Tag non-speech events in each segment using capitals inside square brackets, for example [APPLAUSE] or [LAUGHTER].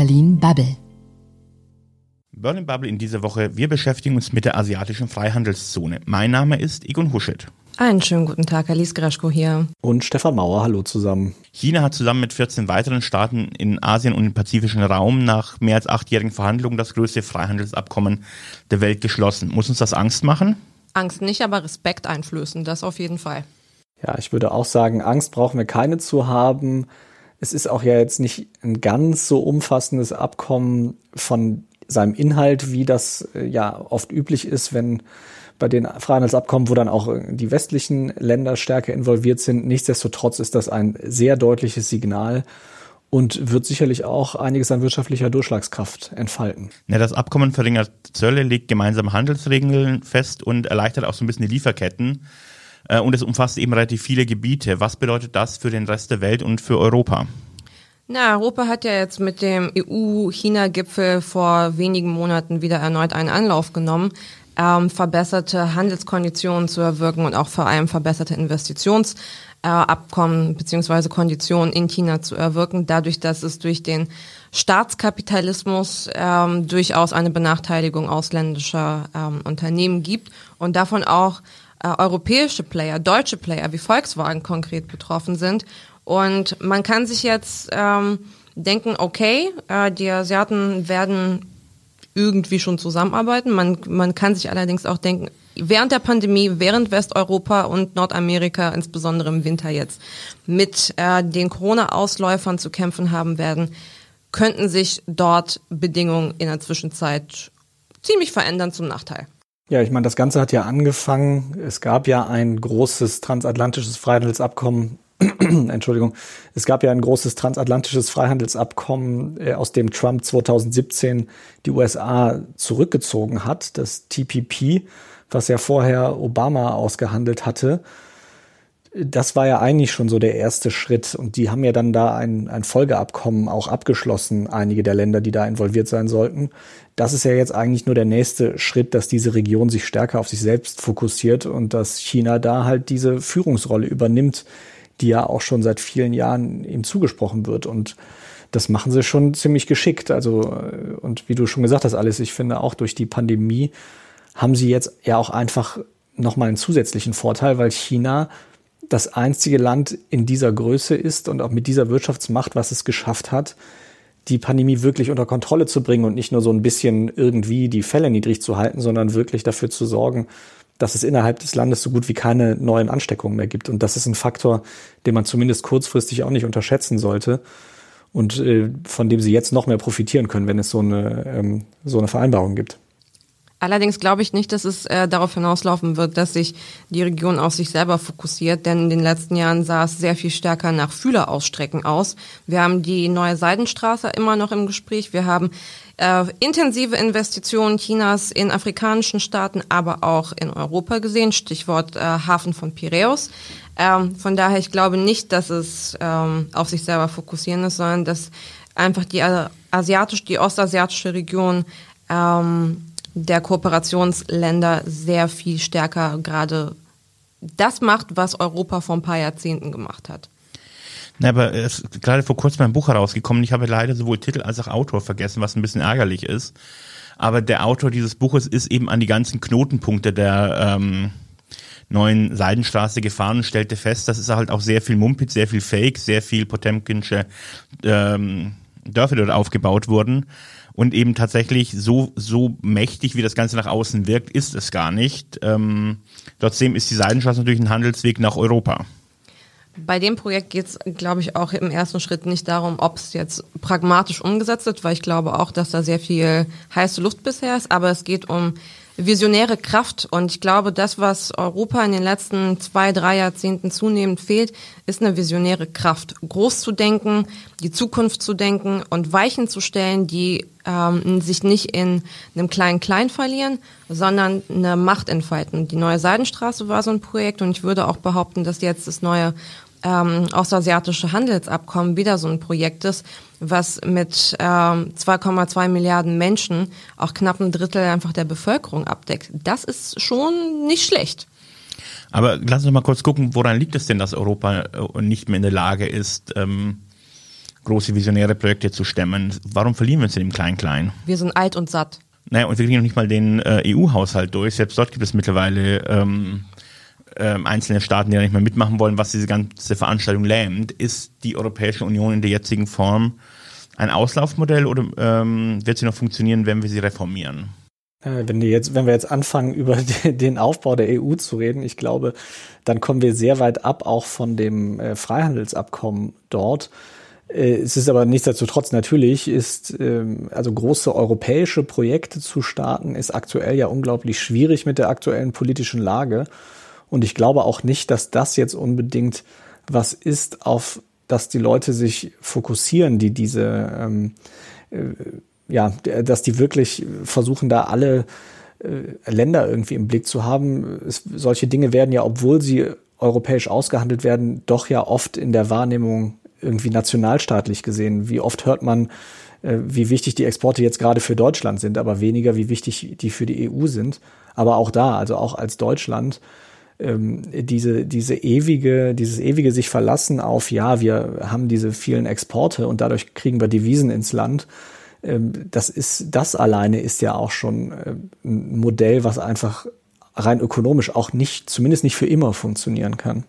Berlin Bubble. Berlin Bubble in dieser Woche. Wir beschäftigen uns mit der asiatischen Freihandelszone. Mein Name ist Egon Huschet. Einen schönen guten Tag, Alice Greschko hier. Und Stefan Mauer, hallo zusammen. China hat zusammen mit 14 weiteren Staaten in Asien und im pazifischen Raum nach mehr als achtjährigen Verhandlungen das größte Freihandelsabkommen der Welt geschlossen. Muss uns das Angst machen? Angst nicht, aber Respekt einflößen, das auf jeden Fall. Ja, ich würde auch sagen, Angst brauchen wir keine zu haben. Es ist auch ja jetzt nicht ein ganz so umfassendes Abkommen von seinem Inhalt, wie das äh, ja oft üblich ist, wenn bei den Freihandelsabkommen, wo dann auch die westlichen Länder stärker involviert sind. Nichtsdestotrotz ist das ein sehr deutliches Signal und wird sicherlich auch einiges an wirtschaftlicher Durchschlagskraft entfalten. Ja, das Abkommen verringert Zölle, legt gemeinsame Handelsregeln fest und erleichtert auch so ein bisschen die Lieferketten. Äh, und es umfasst eben relativ viele Gebiete. Was bedeutet das für den Rest der Welt und für Europa? Na, Europa hat ja jetzt mit dem EU-China-Gipfel vor wenigen Monaten wieder erneut einen Anlauf genommen ähm, verbesserte Handelskonditionen zu erwirken und auch vor allem verbesserte Investitionsabkommen äh, beziehungsweise Konditionen in China zu erwirken, dadurch, dass es durch den Staatskapitalismus ähm, durchaus eine Benachteiligung ausländischer ähm, Unternehmen gibt und davon auch äh, europäische Player, deutsche Player wie Volkswagen konkret betroffen sind. Und man kann sich jetzt ähm, denken, okay, äh, die Asiaten werden irgendwie schon zusammenarbeiten. Man, man kann sich allerdings auch denken, während der Pandemie, während Westeuropa und Nordamerika, insbesondere im Winter jetzt, mit äh, den Corona-Ausläufern zu kämpfen haben werden, könnten sich dort Bedingungen in der Zwischenzeit ziemlich verändern zum Nachteil. Ja, ich meine, das Ganze hat ja angefangen. Es gab ja ein großes transatlantisches Freihandelsabkommen [CLEARS THROAT] Entschuldigung, es gab ja ein großes transatlantisches Freihandelsabkommen, äh, aus dem Trump 2017 die USA zurückgezogen hat, das TPP, was ja vorher Obama ausgehandelt hatte. Das war ja eigentlich schon so der erste Schritt und die haben ja dann da ein, ein Folgeabkommen auch abgeschlossen, einige der Länder, die da involviert sein sollten. Das ist ja jetzt eigentlich nur der nächste Schritt, dass diese Region sich stärker auf sich selbst fokussiert und dass China da halt diese Führungsrolle übernimmt, die ja auch schon seit vielen Jahren ihm zugesprochen wird. Und das machen sie schon ziemlich geschickt. Also, äh, und wie du schon gesagt hast, alles, ich finde auch durch die Pandemie haben sie jetzt ja auch einfach nochmal einen zusätzlichen Vorteil, weil China das einzige Land in dieser Größe ist und auch mit dieser Wirtschaftsmacht, was es geschafft hat, die Pandemie wirklich unter Kontrolle zu bringen und nicht nur so ein bisschen irgendwie die Fälle niedrig zu halten, sondern wirklich dafür zu sorgen, dass es innerhalb des Landes so gut wie keine neuen Ansteckungen mehr gibt. Und das ist ein Faktor, den man zumindest kurzfristig auch nicht unterschätzen sollte und äh, von dem sie jetzt noch mehr profitieren können, wenn es so eine, ähm, so eine Vereinbarung gibt. Allerdings glaube ich nicht, dass es äh, darauf hinauslaufen wird, dass sich die Region auf sich selber fokussiert, denn in den letzten Jahren sah es sehr viel stärker nach Fühlerausstrecken aus. Wir haben die neue Seidenstraße immer noch im Gespräch. Wir haben äh, intensive Investitionen Chinas in afrikanischen Staaten, aber auch in Europa gesehen. Stichwort äh, Hafen von Piräus. Ähm, von daher, ich glaube nicht, dass es ähm, auf sich selber fokussieren ist, sondern dass einfach die asiatische, die ostasiatische Region ähm, der Kooperationsländer sehr viel stärker gerade das macht, was Europa vor ein paar Jahrzehnten gemacht hat. Na, aber es ist gerade vor kurzem ein Buch herausgekommen. Ich habe leider sowohl Titel als auch Autor vergessen, was ein bisschen ärgerlich ist. Aber der Autor dieses Buches ist eben an die ganzen Knotenpunkte der ähm, neuen Seidenstraße gefahren und stellte fest, das ist halt auch sehr viel Mumpitz, sehr viel Fake, sehr viel Potemkinsche ähm, Dörfer dort aufgebaut wurden. Und eben tatsächlich so, so mächtig, wie das Ganze nach außen wirkt, ist es gar nicht. Ähm, trotzdem ist die Seidenstraße natürlich ein Handelsweg nach Europa. Bei dem Projekt geht es, glaube ich, auch im ersten Schritt nicht darum, ob es jetzt pragmatisch umgesetzt wird, weil ich glaube auch, dass da sehr viel heiße Luft bisher ist, aber es geht um visionäre Kraft. Und ich glaube, das, was Europa in den letzten zwei, drei Jahrzehnten zunehmend fehlt, ist eine visionäre Kraft. Groß zu denken, die Zukunft zu denken und Weichen zu stellen, die ähm, sich nicht in einem kleinen Klein verlieren, sondern eine Macht entfalten. Die neue Seidenstraße war so ein Projekt und ich würde auch behaupten, dass jetzt das neue ähm, ostasiatische Handelsabkommen wieder so ein Projekt ist, was mit ähm, 2,2 Milliarden Menschen auch knapp ein Drittel einfach der Bevölkerung abdeckt. Das ist schon nicht schlecht. Aber lass uns mal kurz gucken, woran liegt es denn, dass Europa äh, nicht mehr in der Lage ist, ähm, große visionäre Projekte zu stemmen. Warum verlieren wir uns in dem Klein-Klein? Wir sind alt und satt. Naja, und wir kriegen noch nicht mal den äh, EU-Haushalt durch. Selbst dort gibt es mittlerweile ähm, ähm, einzelne Staaten, die da nicht mehr mitmachen wollen, was diese ganze Veranstaltung lähmt. Ist die Europäische Union in der jetzigen Form ein Auslaufmodell oder ähm, wird sie noch funktionieren, wenn wir sie reformieren? Äh, wenn, wir jetzt, wenn wir jetzt anfangen, [LAUGHS] über den Aufbau der EU zu reden, ich glaube, dann kommen wir sehr weit ab auch von dem äh, Freihandelsabkommen dort. Äh, es ist aber nichtsdestotrotz natürlich, ist ähm, also große europäische Projekte zu starten, ist aktuell ja unglaublich schwierig mit der aktuellen politischen Lage. Und ich glaube auch nicht, dass das jetzt unbedingt was ist, auf das die Leute sich fokussieren, die diese, ähm, äh, ja, dass die wirklich versuchen, da alle äh, Länder irgendwie im Blick zu haben. Es, solche Dinge werden ja, obwohl sie europäisch ausgehandelt werden, doch ja oft in der Wahrnehmung irgendwie nationalstaatlich gesehen. Wie oft hört man, äh, wie wichtig die Exporte jetzt gerade für Deutschland sind, aber weniger, wie wichtig die für die EU sind. Aber auch da, also auch als Deutschland, ähm, diese, diese ewige, dieses ewige sich verlassen auf, ja, wir haben diese vielen Exporte und dadurch kriegen wir Devisen ins Land. Ähm, das ist, das alleine ist ja auch schon äh, ein Modell, was einfach rein ökonomisch auch nicht, zumindest nicht für immer funktionieren kann.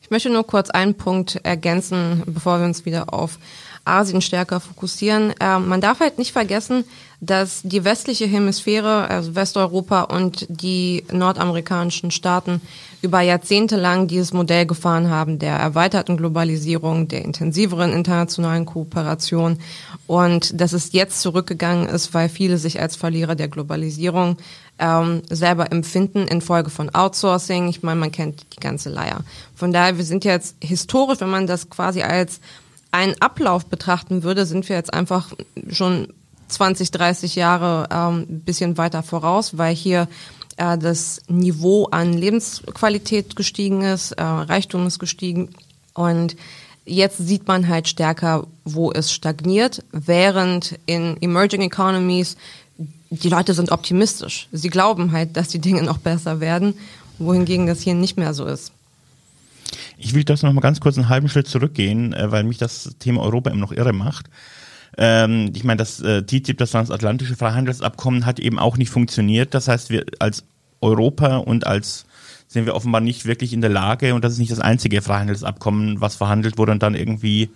Ich möchte nur kurz einen Punkt ergänzen, bevor wir uns wieder auf Asien stärker fokussieren. Äh, man darf halt nicht vergessen, dass die westliche Hemisphäre, also Westeuropa und die nordamerikanischen Staaten über Jahrzehnte lang dieses Modell gefahren haben, der erweiterten Globalisierung, der intensiveren internationalen Kooperation und dass es jetzt zurückgegangen ist, weil viele sich als Verlierer der Globalisierung ähm, selber empfinden infolge von Outsourcing. Ich meine, man kennt die ganze Leier. Von daher, wir sind jetzt historisch, wenn man das quasi als einen Ablauf betrachten würde, sind wir jetzt einfach schon 20, 30 Jahre ähm, bisschen weiter voraus, weil hier äh, das Niveau an Lebensqualität gestiegen ist, äh, Reichtum ist gestiegen und jetzt sieht man halt stärker, wo es stagniert, während in Emerging Economies die Leute sind optimistisch. Sie glauben halt, dass die Dinge noch besser werden, wohingegen das hier nicht mehr so ist. Ich will das noch mal ganz kurz einen halben Schritt zurückgehen, äh, weil mich das Thema Europa immer noch irre macht. Ähm, ich meine, das äh, TTIP, das transatlantische Freihandelsabkommen, hat eben auch nicht funktioniert. Das heißt, wir als Europa und als sind wir offenbar nicht wirklich in der Lage, und das ist nicht das einzige Freihandelsabkommen, was verhandelt wurde und dann irgendwie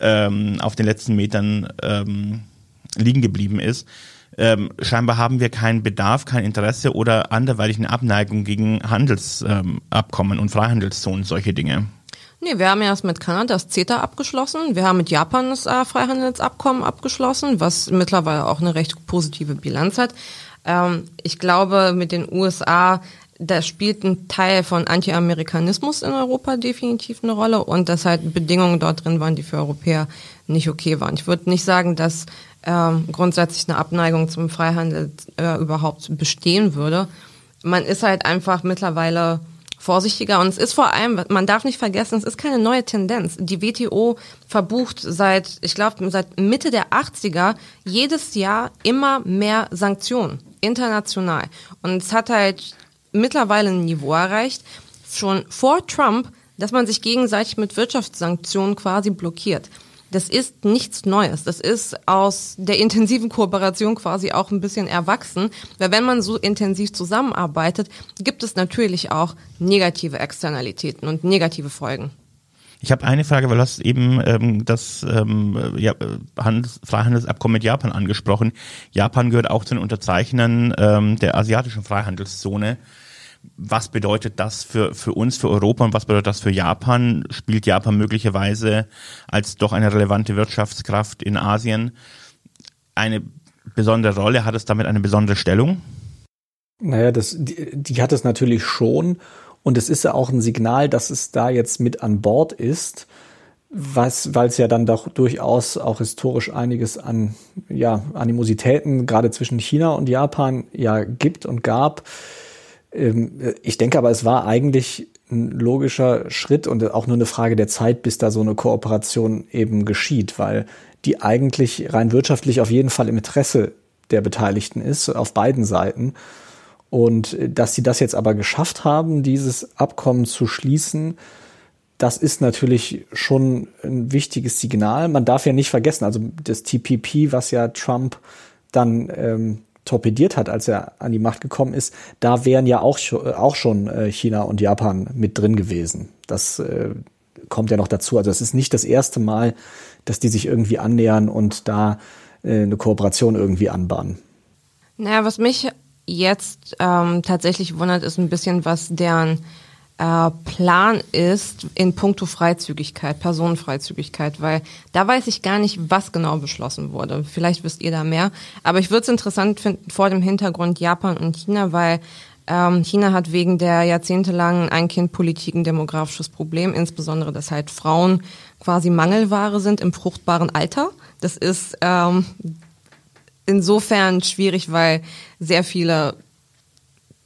ähm, auf den letzten Metern ähm, liegen geblieben ist ähm, scheinbar haben wir keinen Bedarf, kein Interesse oder anderweitig eine Abneigung gegen Handelsabkommen ähm, und Freihandelszonen, solche Dinge. Nee, wir haben erst mit Kanada das CETA abgeschlossen. Wir haben mit Japan das äh, Freihandelsabkommen abgeschlossen, was mittlerweile auch eine recht positive Bilanz hat. Ähm, ich glaube, mit den USA, da spielt ein Teil von Anti-Amerikanismus in Europa definitiv eine Rolle und dass halt Bedingungen dort drin waren, die für Europäer nicht okay waren. Ich würde nicht sagen, dass ähm, grundsätzlich eine Abneigung zum Freihandel äh, überhaupt bestehen würde. Man ist halt einfach mittlerweile vorsichtiger und es ist vor allem, man darf nicht vergessen, es ist keine neue Tendenz. Die WTO verbucht seit, ich glaube, seit Mitte der 80er jedes Jahr immer mehr Sanktionen, international. Und es hat halt mittlerweile ein Niveau erreicht, schon vor Trump, dass man sich gegenseitig mit Wirtschaftssanktionen quasi blockiert das ist nichts Neues. Das ist aus der intensiven Kooperation quasi auch ein bisschen erwachsen. Weil wenn man so intensiv zusammenarbeitet, gibt es natürlich auch negative Externalitäten und negative Folgen. Ich habe eine Frage, weil du hast eben ähm, das ähm, ja, Handels Freihandelsabkommen mit Japan angesprochen. Japan gehört auch zu den Unterzeichnern ähm, der asiatischen Freihandelszone was bedeutet das für, für uns, für Europa und was bedeutet das für Japan? Spielt Japan möglicherweise als doch eine relevante Wirtschaftskraft in Asien eine besondere Rolle? Hat es damit eine besondere Stellung? Naja, das, die, die hat es natürlich schon. Und es ist ja auch ein Signal, dass es da jetzt mit an Bord ist, weil es ja dann doch durchaus auch historisch einiges an ja, Animositäten gerade zwischen China und Japan ja gibt und gab. Ähm, ich denke aber, es war eigentlich ein logischer Schritt und auch nur eine Frage der Zeit, bis da so eine Kooperation eben geschieht, weil die eigentlich rein wirtschaftlich auf jeden Fall im Interesse der Beteiligten ist, auf beiden Seiten. Und dass sie das jetzt aber geschafft haben, dieses Abkommen zu schließen, das ist natürlich schon ein wichtiges Signal. Man darf ja nicht vergessen, also das TPP, was ja Trump dann ähm, torpediert hat, als er an die Macht gekommen ist, da wären ja auch, auch schon äh, China und Japan mit drin gewesen. Das äh, kommt ja noch dazu. Also es ist nicht das erste Mal, dass die sich irgendwie annähern und da äh, eine Kooperation irgendwie anbahnen. Naja, was mich jetzt ähm, tatsächlich wundert, ist ein bisschen, was deren äh, Plan ist in puncto Freizügigkeit, Personenfreizügigkeit, weil da weiß ich gar nicht, was genau beschlossen wurde. Vielleicht wisst ihr da mehr. Aber ich würde es interessant finden vor dem Hintergrund Japan und China, weil ähm, China hat wegen der jahrzehntelangen Ein-Kind-Politik ein demografisches Problem, insbesondere, dass halt Frauen quasi Mangelware sind im fruchtbaren Alter. Das ist ähm, insofern schwierig, weil sehr viele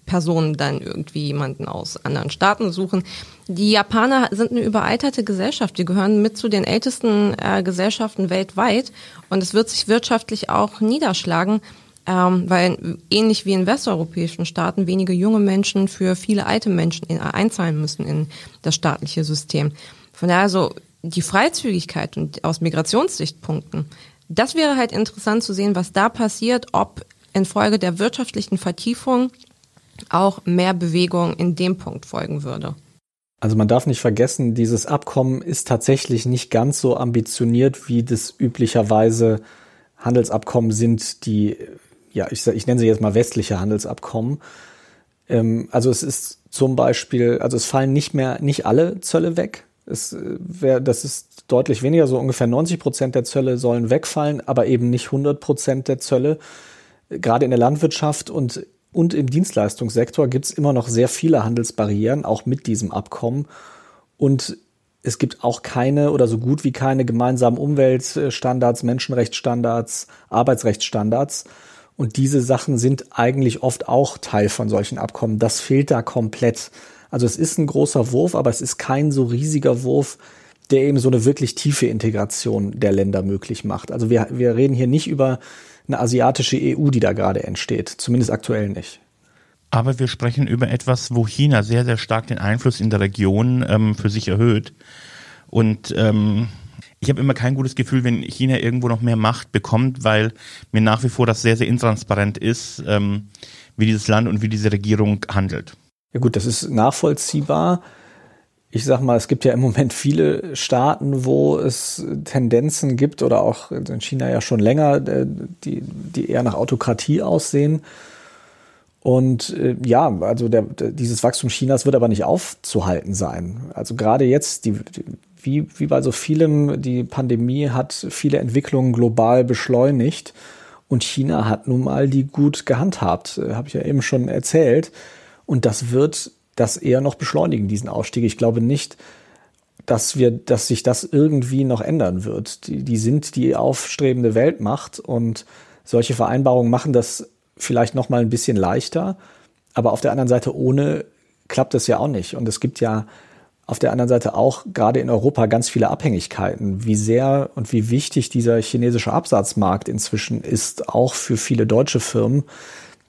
Personen dann irgendwie jemanden aus anderen Staaten suchen. Die Japaner sind eine überalterte Gesellschaft. Die gehören mit zu den ältesten äh, Gesellschaften weltweit. Und es wird sich wirtschaftlich auch niederschlagen, ähm, weil ähnlich wie in westeuropäischen Staaten wenige junge Menschen für viele alte Menschen in, einzahlen müssen in das staatliche System. Von daher so die Freizügigkeit und aus Migrationssichtpunkten, das wäre halt interessant zu sehen, was da passiert, ob infolge der wirtschaftlichen Vertiefung auch mehr Bewegung in dem Punkt folgen würde. Also man darf nicht vergessen, dieses Abkommen ist tatsächlich nicht ganz so ambitioniert, wie das üblicherweise Handelsabkommen sind, die, ja, ich, ich nenne sie jetzt mal westliche Handelsabkommen. Ähm, also es ist zum Beispiel, also es fallen nicht mehr, nicht alle Zölle weg. Es äh, wär, das ist deutlich weniger, so ungefähr 90 Prozent der Zölle sollen wegfallen, aber eben nicht 100 Prozent der Zölle. Gerade in der Landwirtschaft und und im Dienstleistungssektor gibt es immer noch sehr viele Handelsbarrieren, auch mit diesem Abkommen. Und es gibt auch keine oder so gut wie keine gemeinsamen Umweltstandards, Menschenrechtsstandards, Arbeitsrechtsstandards. Und diese Sachen sind eigentlich oft auch Teil von solchen Abkommen. Das fehlt da komplett. Also es ist ein großer Wurf, aber es ist kein so riesiger Wurf, der eben so eine wirklich tiefe Integration der Länder möglich macht. Also wir, wir reden hier nicht über eine asiatische EU, die da gerade entsteht. Zumindest aktuell nicht. Aber wir sprechen über etwas, wo China sehr, sehr stark den Einfluss in der Region ähm, für sich erhöht. Und ähm, ich habe immer kein gutes Gefühl, wenn China irgendwo noch mehr Macht bekommt, weil mir nach wie vor das sehr, sehr intransparent ist, ähm, wie dieses Land und wie diese Regierung handelt. Ja gut, das ist nachvollziehbar ich sag mal, es gibt ja im Moment viele Staaten, wo es Tendenzen gibt oder auch in China ja schon länger, äh, die, die eher nach Autokratie aussehen. Und äh, ja, also der, dieses Wachstum Chinas wird aber nicht aufzuhalten sein. Also gerade jetzt, die, die, wie, wie bei so vielem, die Pandemie hat viele Entwicklungen global beschleunigt. Und China hat nun mal die gut gehandhabt, äh, habe ich ja eben schon erzählt. Und das wird das eher noch beschleunigen, diesen Ausstieg. Ich glaube nicht, dass wir, dass sich das irgendwie noch ändern wird. Die, die sind die aufstrebende Weltmacht und solche Vereinbarungen machen das vielleicht noch mal ein bisschen leichter. Aber auf der anderen Seite ohne klappt es ja auch nicht. Und es gibt ja auf der anderen Seite auch gerade in Europa ganz viele Abhängigkeiten. Wie sehr und wie wichtig dieser chinesische Absatzmarkt inzwischen ist, auch für viele deutsche Firmen.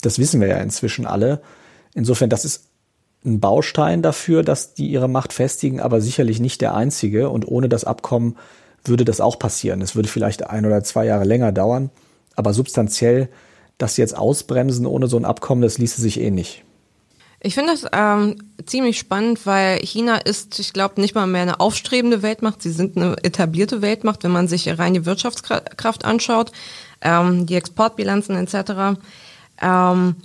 Das wissen wir ja inzwischen alle. Insofern, das ist ein Baustein dafür, dass die ihre Macht festigen, aber sicherlich nicht der einzige. Und ohne das Abkommen würde das auch passieren. Es würde vielleicht ein oder zwei Jahre länger dauern, aber substanziell das jetzt ausbremsen ohne so ein Abkommen, das ließe sich eh nicht. Ich finde das ähm, ziemlich spannend, weil China ist, ich glaube, nicht mal mehr eine aufstrebende Weltmacht. Sie sind eine etablierte Weltmacht, wenn man sich rein die Wirtschaftskraft anschaut, ähm, die Exportbilanzen etc. Ähm,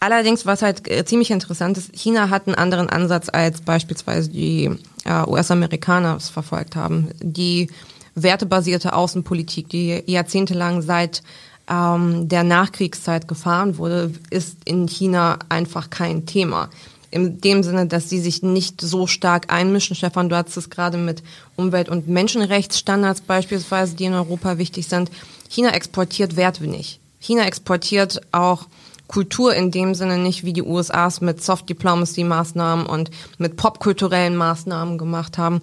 Allerdings, was halt äh, ziemlich interessant ist, China hat einen anderen Ansatz als beispielsweise die äh, US-Amerikaner es verfolgt haben. Die wertebasierte Außenpolitik, die jahrzehntelang seit ähm, der Nachkriegszeit gefahren wurde, ist in China einfach kein Thema. In dem Sinne, dass sie sich nicht so stark einmischen. Stefan, du hast es gerade mit Umwelt- und Menschenrechtsstandards beispielsweise, die in Europa wichtig sind. China exportiert Werte. China exportiert auch Kultur in dem Sinne nicht, wie die USAs mit Soft Diplomacy Maßnahmen und mit popkulturellen Maßnahmen gemacht haben.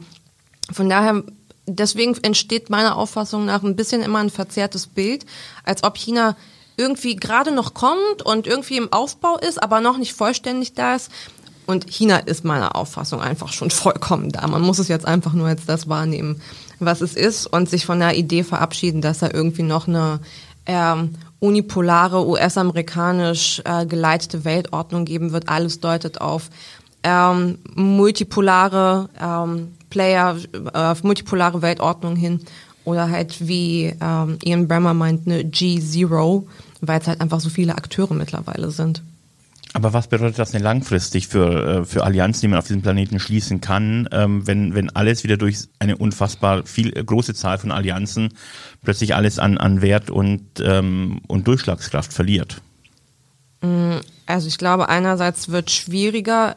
Von daher, deswegen entsteht meiner Auffassung nach ein bisschen immer ein verzerrtes Bild, als ob China irgendwie gerade noch kommt und irgendwie im Aufbau ist, aber noch nicht vollständig da ist. Und China ist meiner Auffassung einfach schon vollkommen da. Man muss es jetzt einfach nur als das wahrnehmen, was es ist und sich von der Idee verabschieden, dass da irgendwie noch eine ähm, unipolare, US-amerikanisch äh, geleitete Weltordnung geben wird. Alles deutet auf ähm, multipolare ähm, Player, äh, multipolare Weltordnung hin. Oder halt wie ähm, Ian Bremmer meint, eine G-Zero, weil es halt einfach so viele Akteure mittlerweile sind. Aber was bedeutet das denn langfristig für, äh, für Allianzen, die man auf diesem Planeten schließen kann, ähm, wenn, wenn alles wieder durch eine unfassbar viel äh, große Zahl von Allianzen plötzlich alles an, an Wert und, ähm, und Durchschlagskraft verliert? Mm, also ich glaube, einerseits wird schwieriger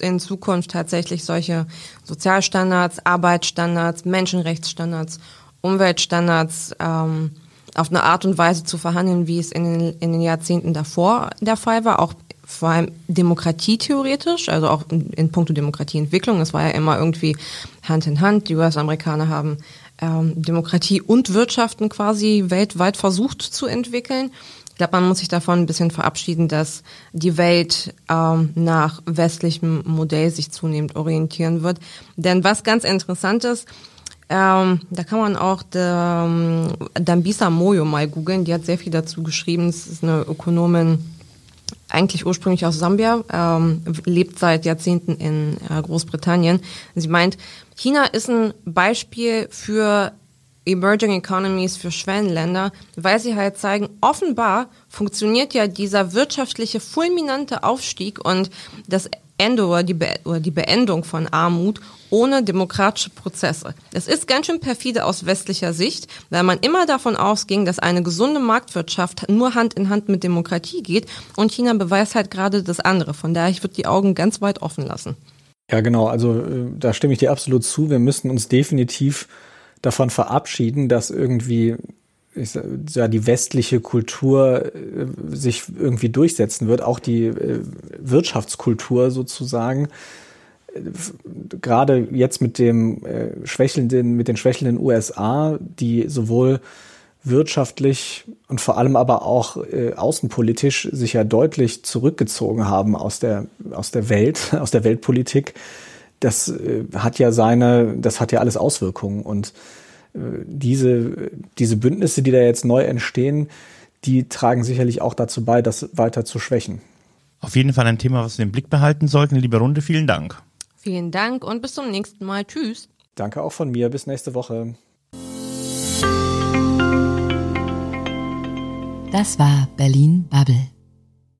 in Zukunft tatsächlich solche Sozialstandards, Arbeitsstandards, Menschenrechtsstandards, Umweltstandards ähm, auf eine Art und Weise zu verhandeln, wie es in den, in den Jahrzehnten davor der Fall war, auch vor allem demokratietheoretisch, also auch in, in puncto Demokratieentwicklung. Es war ja immer irgendwie Hand in Hand. Die US-Amerikaner haben ähm, Demokratie und Wirtschaften quasi weltweit versucht zu entwickeln. Ich glaube, man muss sich davon ein bisschen verabschieden, dass die Welt ähm, nach westlichem Modell sich zunehmend orientieren wird. Denn was ganz interessant ist, ähm, da kann man auch ähm, Dambisa Moyo mal googeln. Die hat sehr viel dazu geschrieben. Es ist eine Ökonomin, eigentlich ursprünglich aus Sambia, ähm, lebt seit Jahrzehnten in äh, Großbritannien. Sie meint, China ist ein Beispiel für Emerging Economies für Schwellenländer, weil sie halt zeigen, offenbar funktioniert ja dieser wirtschaftliche fulminante Aufstieg und das Ende oder die, Be oder die Beendung von Armut ohne demokratische Prozesse. Es ist ganz schön perfide aus westlicher Sicht, weil man immer davon ausging, dass eine gesunde Marktwirtschaft nur Hand in Hand mit Demokratie geht und China beweist halt gerade das andere. Von daher, ich würde die Augen ganz weit offen lassen. Ja, genau. Also äh, da stimme ich dir absolut zu. Wir müssen uns definitiv davon verabschieden, dass irgendwie ich, ja, die westliche Kultur äh, sich irgendwie durchsetzen wird, auch die äh, Wirtschaftskultur sozusagen. Gerade jetzt mit dem äh, schwächelnden, mit den schwächelnden USA, die sowohl wirtschaftlich und vor allem aber auch äh, außenpolitisch sich ja deutlich zurückgezogen haben aus der aus der Welt, [LAUGHS] aus der Weltpolitik. Das äh, hat ja seine, das hat ja alles Auswirkungen und diese, diese Bündnisse, die da jetzt neu entstehen, die tragen sicherlich auch dazu bei, das weiter zu schwächen. Auf jeden Fall ein Thema, was wir im Blick behalten sollten. Liebe Runde, vielen Dank. Vielen Dank und bis zum nächsten Mal. Tschüss. Danke auch von mir. Bis nächste Woche. Das war Berlin Bubble.